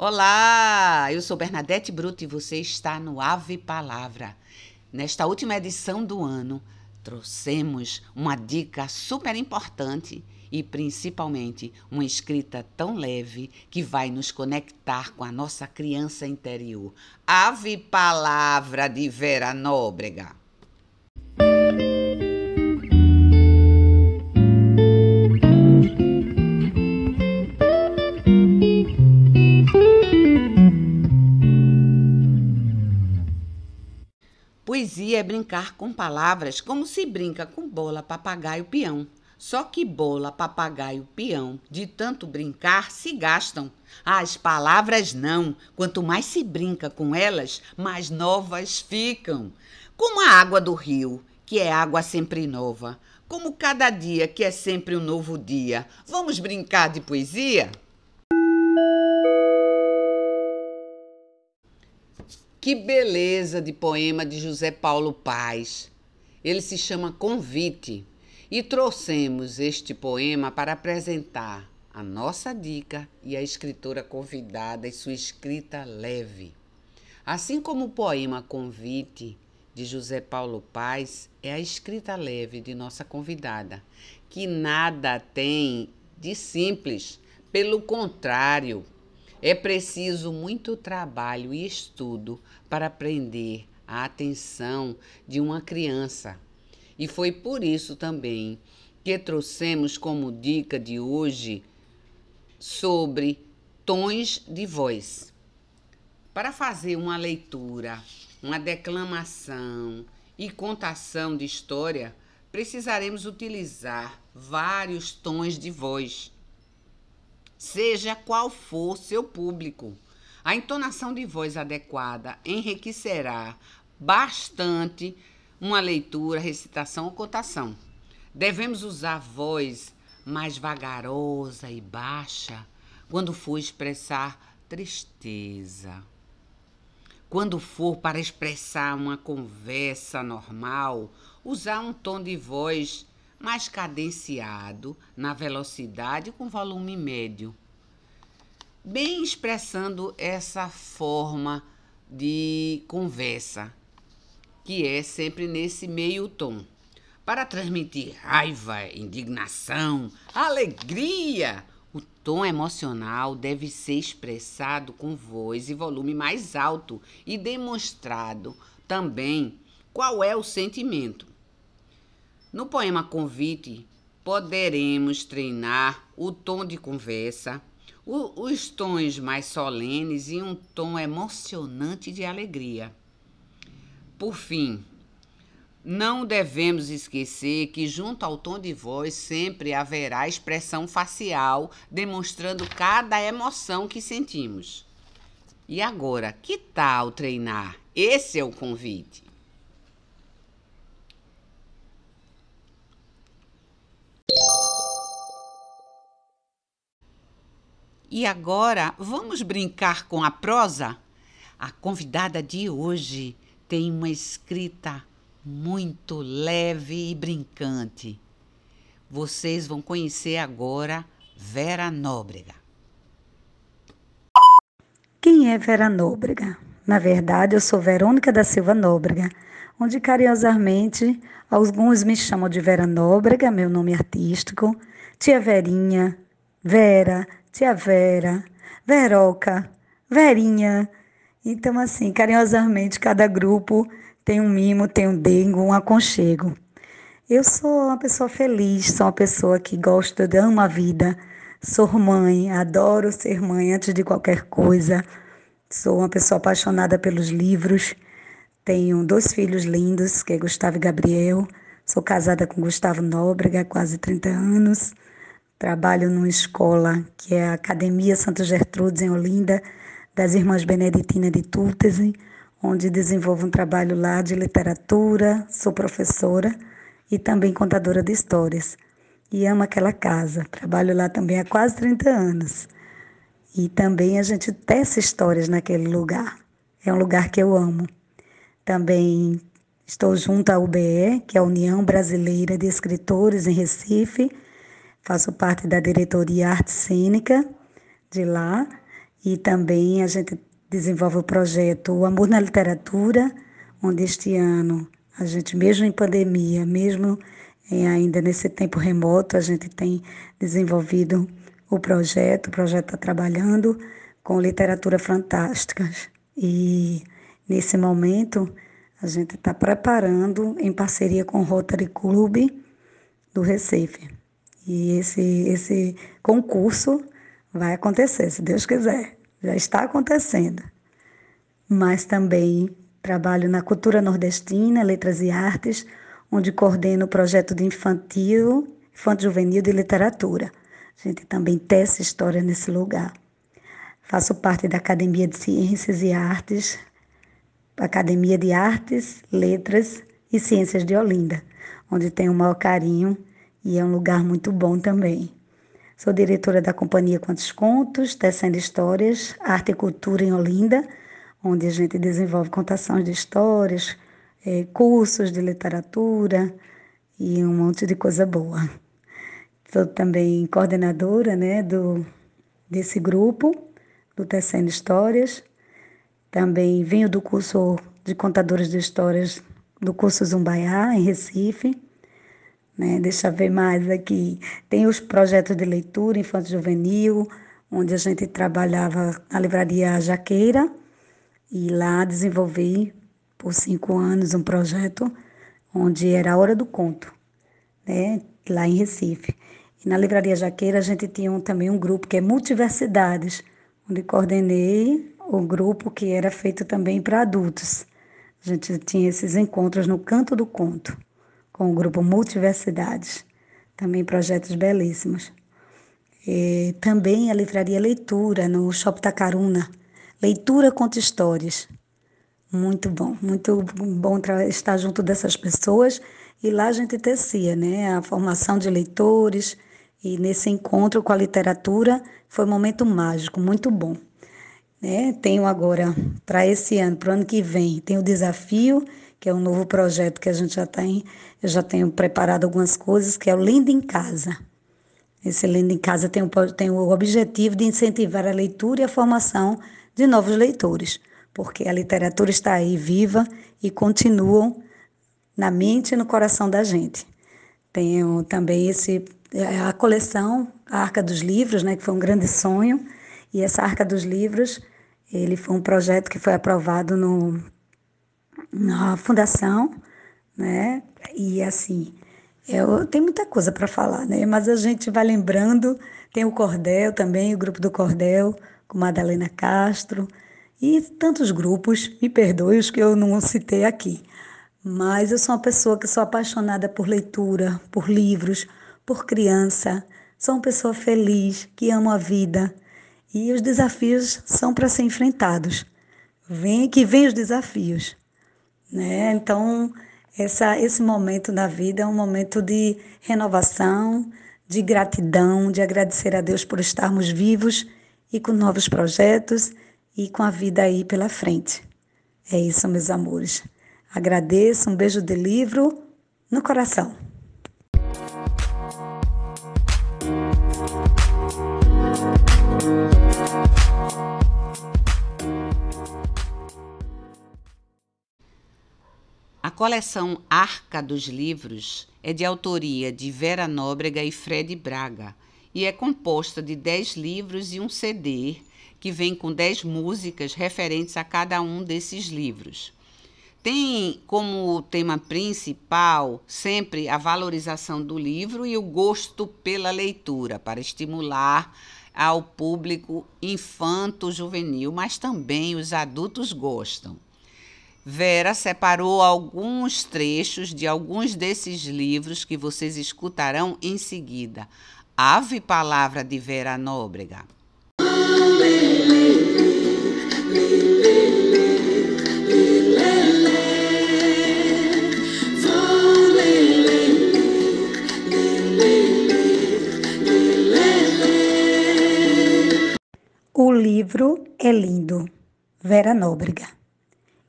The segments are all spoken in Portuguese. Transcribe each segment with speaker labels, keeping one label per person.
Speaker 1: Olá, eu sou Bernadette Bruto e você está no Ave Palavra. Nesta última edição do ano, trouxemos uma dica super importante e principalmente uma escrita tão leve que vai nos conectar com a nossa criança interior. Ave Palavra de Vera Nóbrega. Poesia é brincar com palavras como se brinca com bola, papagaio, peão. Só que bola, papagaio, peão, de tanto brincar, se gastam. As palavras não. Quanto mais se brinca com elas, mais novas ficam. Como a água do rio, que é água sempre nova. Como cada dia, que é sempre um novo dia. Vamos brincar de poesia? Que beleza de poema de José Paulo Paz. Ele se chama Convite e trouxemos este poema para apresentar a nossa dica e a escritora convidada e sua escrita leve. Assim como o poema Convite de José Paulo Paz é a escrita leve de nossa convidada, que nada tem de simples, pelo contrário, é preciso muito trabalho e estudo para prender a atenção de uma criança. E foi por isso também que trouxemos como dica de hoje sobre tons de voz. Para fazer uma leitura, uma declamação e contação de história, precisaremos utilizar vários tons de voz seja qual for seu público. A entonação de voz adequada enriquecerá bastante uma leitura, recitação ou cotação. Devemos usar voz mais vagarosa e baixa quando for expressar tristeza. Quando for para expressar uma conversa normal, usar um tom de voz mais cadenciado na velocidade com volume médio, bem expressando essa forma de conversa, que é sempre nesse meio tom. Para transmitir raiva, indignação, alegria, o tom emocional deve ser expressado com voz e volume mais alto e demonstrado também qual é o sentimento. No poema Convite, poderemos treinar o tom de conversa, o, os tons mais solenes e um tom emocionante de alegria. Por fim, não devemos esquecer que, junto ao tom de voz, sempre haverá expressão facial demonstrando cada emoção que sentimos. E agora, que tal treinar? Esse é o convite. E agora vamos brincar com a prosa? A convidada de hoje tem uma escrita muito leve e brincante. Vocês vão conhecer agora Vera Nóbrega.
Speaker 2: Quem é Vera Nóbrega? Na verdade, eu sou Verônica da Silva Nóbrega, onde carinhosamente alguns me chamam de Vera Nóbrega, meu nome artístico, Tia Verinha, Vera, tia Vera, Veroca, Verinha. Então, assim, carinhosamente, cada grupo tem um mimo, tem um dengo, um aconchego. Eu sou uma pessoa feliz, sou uma pessoa que gosta, ama a vida. Sou mãe, adoro ser mãe antes de qualquer coisa. Sou uma pessoa apaixonada pelos livros. Tenho dois filhos lindos, que é Gustavo e Gabriel. Sou casada com Gustavo Nóbrega há quase 30 anos. Trabalho numa escola que é a Academia Santa Gertrudes, em Olinda, das Irmãs Beneditinas de Túltese, onde desenvolvo um trabalho lá de literatura, sou professora e também contadora de histórias. E amo aquela casa. Trabalho lá também há quase 30 anos. E também a gente tece histórias naquele lugar. É um lugar que eu amo. Também estou junto à UBE, que é a União Brasileira de Escritores em Recife, Faço parte da diretoria Arte Cênica de lá E também a gente desenvolve o projeto O Amor na Literatura, onde este ano a gente, mesmo em pandemia, mesmo ainda nesse tempo remoto, a gente tem desenvolvido o projeto, o projeto está trabalhando com literatura fantástica. E nesse momento a gente está preparando em parceria com o Rotary Club do Recife. E esse, esse concurso vai acontecer, se Deus quiser. Já está acontecendo. Mas também trabalho na cultura nordestina, letras e artes, onde coordeno o projeto de infantil, infanto juvenil de literatura. A gente também tece história nesse lugar. Faço parte da Academia de Ciências e Artes, Academia de Artes, Letras e Ciências de Olinda, onde tenho o maior carinho e é um lugar muito bom também. Sou diretora da Companhia Quantos Contos, Tecendo Histórias, Arte e Cultura em Olinda, onde a gente desenvolve contações de histórias, é, cursos de literatura e um monte de coisa boa. Sou também coordenadora né, do, desse grupo, do Tecendo Histórias. Também venho do curso de contadores de histórias do curso Zumbaiá, em Recife. Né? Deixa eu ver mais aqui. Tem os projetos de leitura infanto juvenil, onde a gente trabalhava na livraria Jaqueira, e lá desenvolvi por cinco anos um projeto onde era a Hora do Conto, né? lá em Recife. E na Livraria Jaqueira a gente tinha um, também um grupo que é Multiversidades, onde coordenei o grupo que era feito também para adultos. A gente tinha esses encontros no Canto do Conto com o grupo Multiversidades, também projetos belíssimos. E também a livraria Leitura, no Shopping Tacaruna. Leitura conta histórias. Muito bom, muito bom estar junto dessas pessoas. E lá a gente tecia, né? A formação de leitores. E nesse encontro com a literatura foi um momento mágico, muito bom. Né? Tenho agora, para esse ano, para o ano que vem, tem o desafio que é um novo projeto que a gente já tem. Eu já tenho preparado algumas coisas, que é o Lindo em Casa. Esse Lindo em Casa tem, tem o objetivo de incentivar a leitura e a formação de novos leitores, porque a literatura está aí viva e continua na mente e no coração da gente. Tenho também esse é, a coleção a Arca dos Livros, né, que foi um grande sonho, e essa Arca dos Livros, ele foi um projeto que foi aprovado no na fundação, né? E assim, eu tenho muita coisa para falar, né? Mas a gente vai lembrando, tem o Cordel também, o grupo do Cordel, com Madalena Castro e tantos grupos, me perdoe os que eu não citei aqui. Mas eu sou uma pessoa que sou apaixonada por leitura, por livros, por criança. Sou uma pessoa feliz, que amo a vida. E os desafios são para ser enfrentados. Vem que vem os desafios né? Então, essa, esse momento da vida é um momento de renovação, de gratidão, de agradecer a Deus por estarmos vivos e com novos projetos e com a vida aí pela frente. É isso, meus amores. Agradeço, um beijo de livro no coração.
Speaker 1: Coleção Arca dos Livros é de autoria de Vera Nóbrega e Fred Braga e é composta de 10 livros e um CD que vem com 10 músicas referentes a cada um desses livros. Tem como tema principal sempre a valorização do livro e o gosto pela leitura, para estimular ao público infanto-juvenil, mas também os adultos gostam. Vera separou alguns trechos de alguns desses livros que vocês escutarão em seguida. Ave Palavra de Vera Nóbrega.
Speaker 2: O livro é lindo. Vera Nóbrega.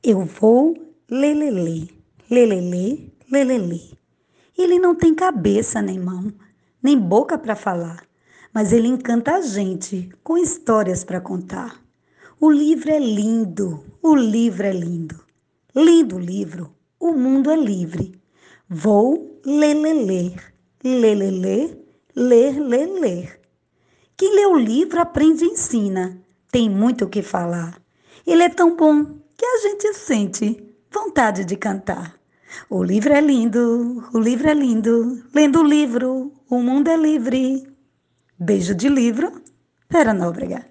Speaker 2: Eu vou lelele, lelele, lelele. Ele não tem cabeça nem mão, nem boca para falar, mas ele encanta a gente com histórias para contar. O livro é lindo, o livro é lindo. Lindo livro, o mundo é livre. Vou leleler, leleler, ler, ler. Quem lê o livro aprende e ensina. Tem muito o que falar. Ele é tão bom que a gente sente vontade de cantar. O livro é lindo, o livro é lindo. Lendo o livro, o mundo é livre. Beijo de livro, Vera Nóbrega.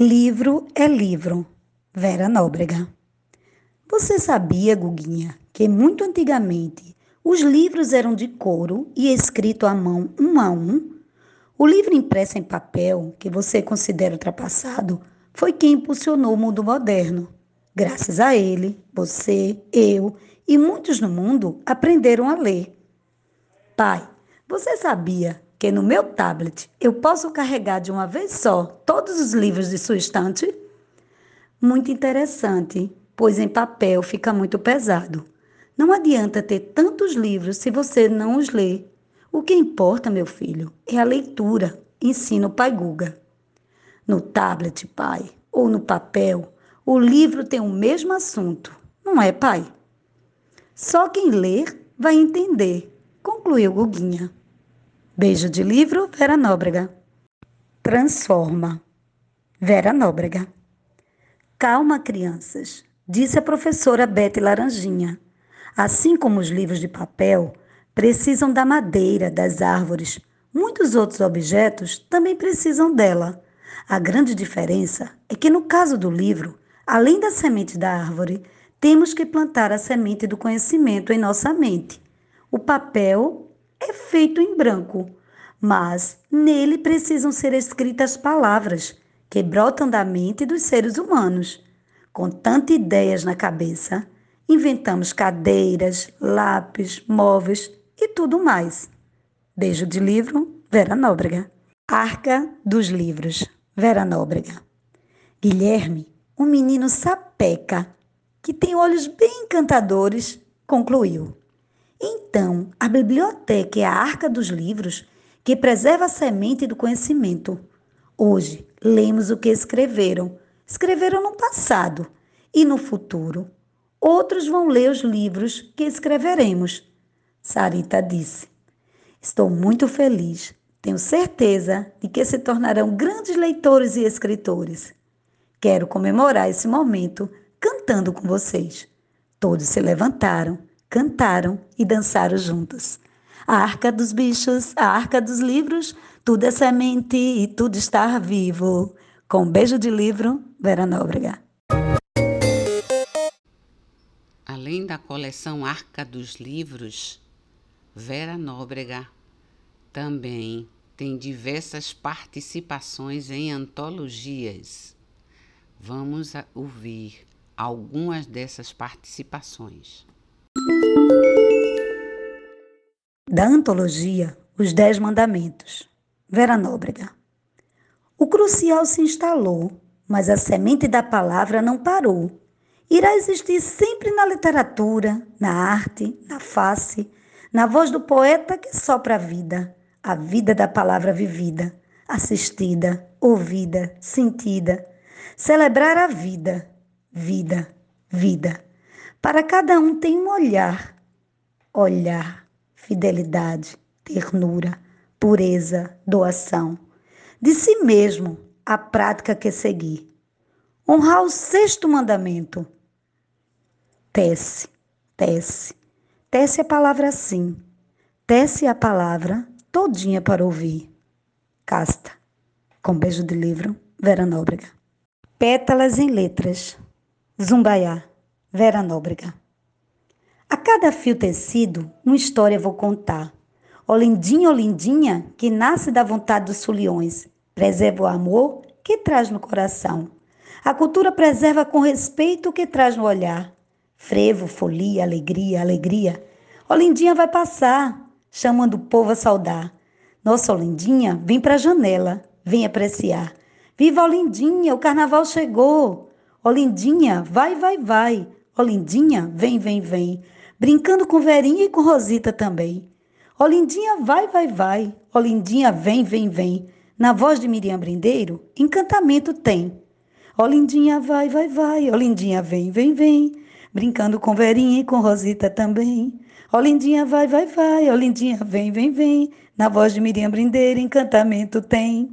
Speaker 2: Livro é livro, Vera Nóbrega. Você sabia, Guguinha, que muito antigamente os livros eram de couro e escrito à mão um a um? O livro impresso em papel, que você considera ultrapassado, foi quem impulsionou o mundo moderno. Graças a ele, você, eu e muitos no mundo aprenderam a ler. Pai, você sabia que no meu tablet eu posso carregar de uma vez só todos os livros de sua estante? Muito interessante, pois em papel fica muito pesado. Não adianta ter tantos livros se você não os lê. O que importa, meu filho, é a leitura, ensina o pai Guga. No tablet, pai, ou no papel, o livro tem o mesmo assunto, não é, pai? Só quem ler vai entender, concluiu Guguinha. Beijo de livro, Vera Nóbrega. Transforma. Vera Nóbrega. Calma, crianças, disse a professora Bete Laranjinha. Assim como os livros de papel precisam da madeira, das árvores, muitos outros objetos também precisam dela. A grande diferença é que, no caso do livro, além da semente da árvore, temos que plantar a semente do conhecimento em nossa mente. O papel é feito em branco, mas nele precisam ser escritas palavras que brotam da mente dos seres humanos. Com tantas ideias na cabeça, inventamos cadeiras, lápis, móveis e tudo mais. Beijo de livro, Vera Nóbrega. Arca dos Livros. Vera Nóbrega. Guilherme, um menino sapeca, que tem olhos bem encantadores, concluiu. Então, a biblioteca é a arca dos livros que preserva a semente do conhecimento. Hoje, lemos o que escreveram. Escreveram no passado e no futuro. Outros vão ler os livros que escreveremos. Sarita disse: Estou muito feliz tenho certeza de que se tornarão grandes leitores e escritores. Quero comemorar esse momento cantando com vocês. Todos se levantaram, cantaram e dançaram juntos. A arca dos bichos, a arca dos livros, tudo é semente e tudo está vivo. Com um beijo de livro, Vera Nóbrega.
Speaker 1: Além da coleção Arca dos Livros, Vera Nóbrega também tem diversas participações em antologias. Vamos ouvir algumas dessas participações.
Speaker 2: Da antologia Os Dez Mandamentos, Vera Nóbrega. O crucial se instalou, mas a semente da palavra não parou. Irá existir sempre na literatura, na arte, na face, na voz do poeta que sopra a vida a vida da palavra vivida, assistida, ouvida, sentida. Celebrar a vida, vida, vida. Para cada um tem um olhar, olhar, fidelidade, ternura, pureza, doação. De si mesmo, a prática que seguir. Honrar o sexto mandamento. Tece, tece. Tece a palavra sim. Tece a palavra todinha para ouvir. Casta. Com beijo de livro, Vera Nóbrega. Pétalas em letras. Zumbaiá, Vera Nóbrega. A cada fio tecido, uma história vou contar. Olindinha, Olindinha, que nasce da vontade dos foliões, preserva o amor que traz no coração. A cultura preserva com respeito o que traz no olhar. Frevo, folia, alegria, alegria. Olindinha vai passar, chamando o povo a saudar. Nossa Olindinha, vem para a janela, vem apreciar. Viva Olindinha, o carnaval chegou. Olindinha, vai, vai, vai. Olindinha, vem, vem, vem. Brincando com Verinha e com Rosita também. Olindinha, vai, vai, vai. Olindinha, vem, vem, vem. Na voz de Miriam Brindeiro, encantamento tem. Ó lindinha, vai, vai, vai. Ó lindinha, vem, vem, vem. Brincando com Verinha e com Rosita também. Ó lindinha, vai, vai, vai. Ó lindinha, vem, vem, vem. Na voz de Miriam Brindeira, encantamento tem.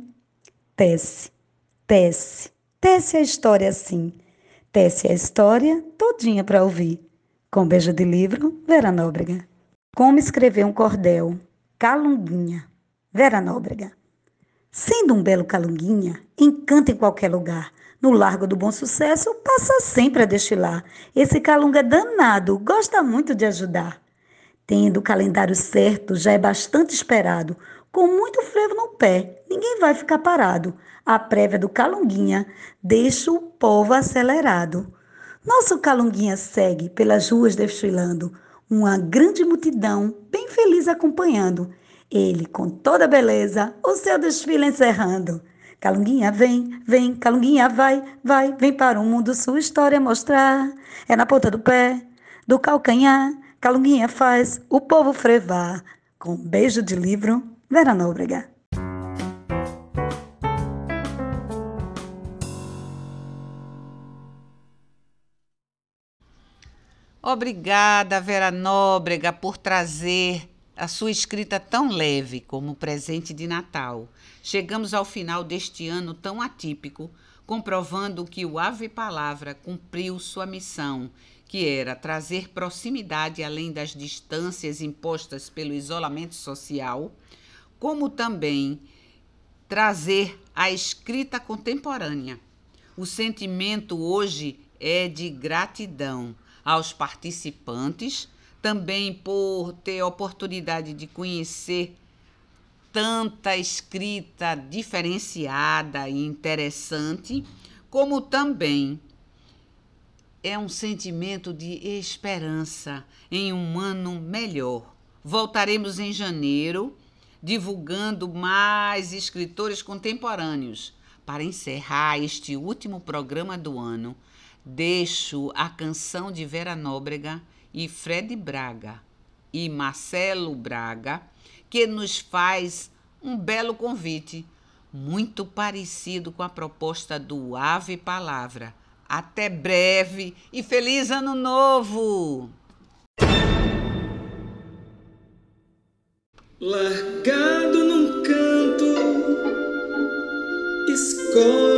Speaker 2: Tece, tece, tece a história assim. Tece a história todinha para ouvir. Com beijo de livro, Vera Nóbrega. Como escrever um cordel? Calunguinha. Vera Nóbrega. Sendo um belo calunguinha, encanta em qualquer lugar. No Largo do Bom Sucesso, passa sempre a destilar. Esse calunga é danado, gosta muito de ajudar. Tendo o calendário certo, já é bastante esperado. Com muito frevo no pé, ninguém vai ficar parado. A prévia do calunguinha deixa o povo acelerado. Nosso calunguinha segue pelas ruas desfilando, uma grande multidão bem feliz acompanhando. Ele, com toda beleza, o seu desfile encerrando. Calunguinha vem, vem, Calunguinha vai, vai, vem para o mundo sua história mostrar. É na ponta do pé, do calcanhar, Calunguinha faz o povo frevar. Com um beijo de livro, Vera Nóbrega.
Speaker 1: Obrigada, Vera Nóbrega, por trazer a sua escrita tão leve como presente de Natal. Chegamos ao final deste ano tão atípico, comprovando que o Ave Palavra cumpriu sua missão, que era trazer proximidade além das distâncias impostas pelo isolamento social, como também trazer a escrita contemporânea. O sentimento hoje é de gratidão aos participantes, também por ter a oportunidade de conhecer tanta escrita diferenciada e interessante, como também é um sentimento de esperança em um ano melhor. Voltaremos em janeiro divulgando mais escritores contemporâneos. Para encerrar este último programa do ano, deixo a canção de Vera Nóbrega e Fred Braga e Marcelo Braga, que nos faz um belo convite, muito parecido com a proposta do Ave Palavra. Até breve e feliz ano novo!
Speaker 3: Largado num canto, escora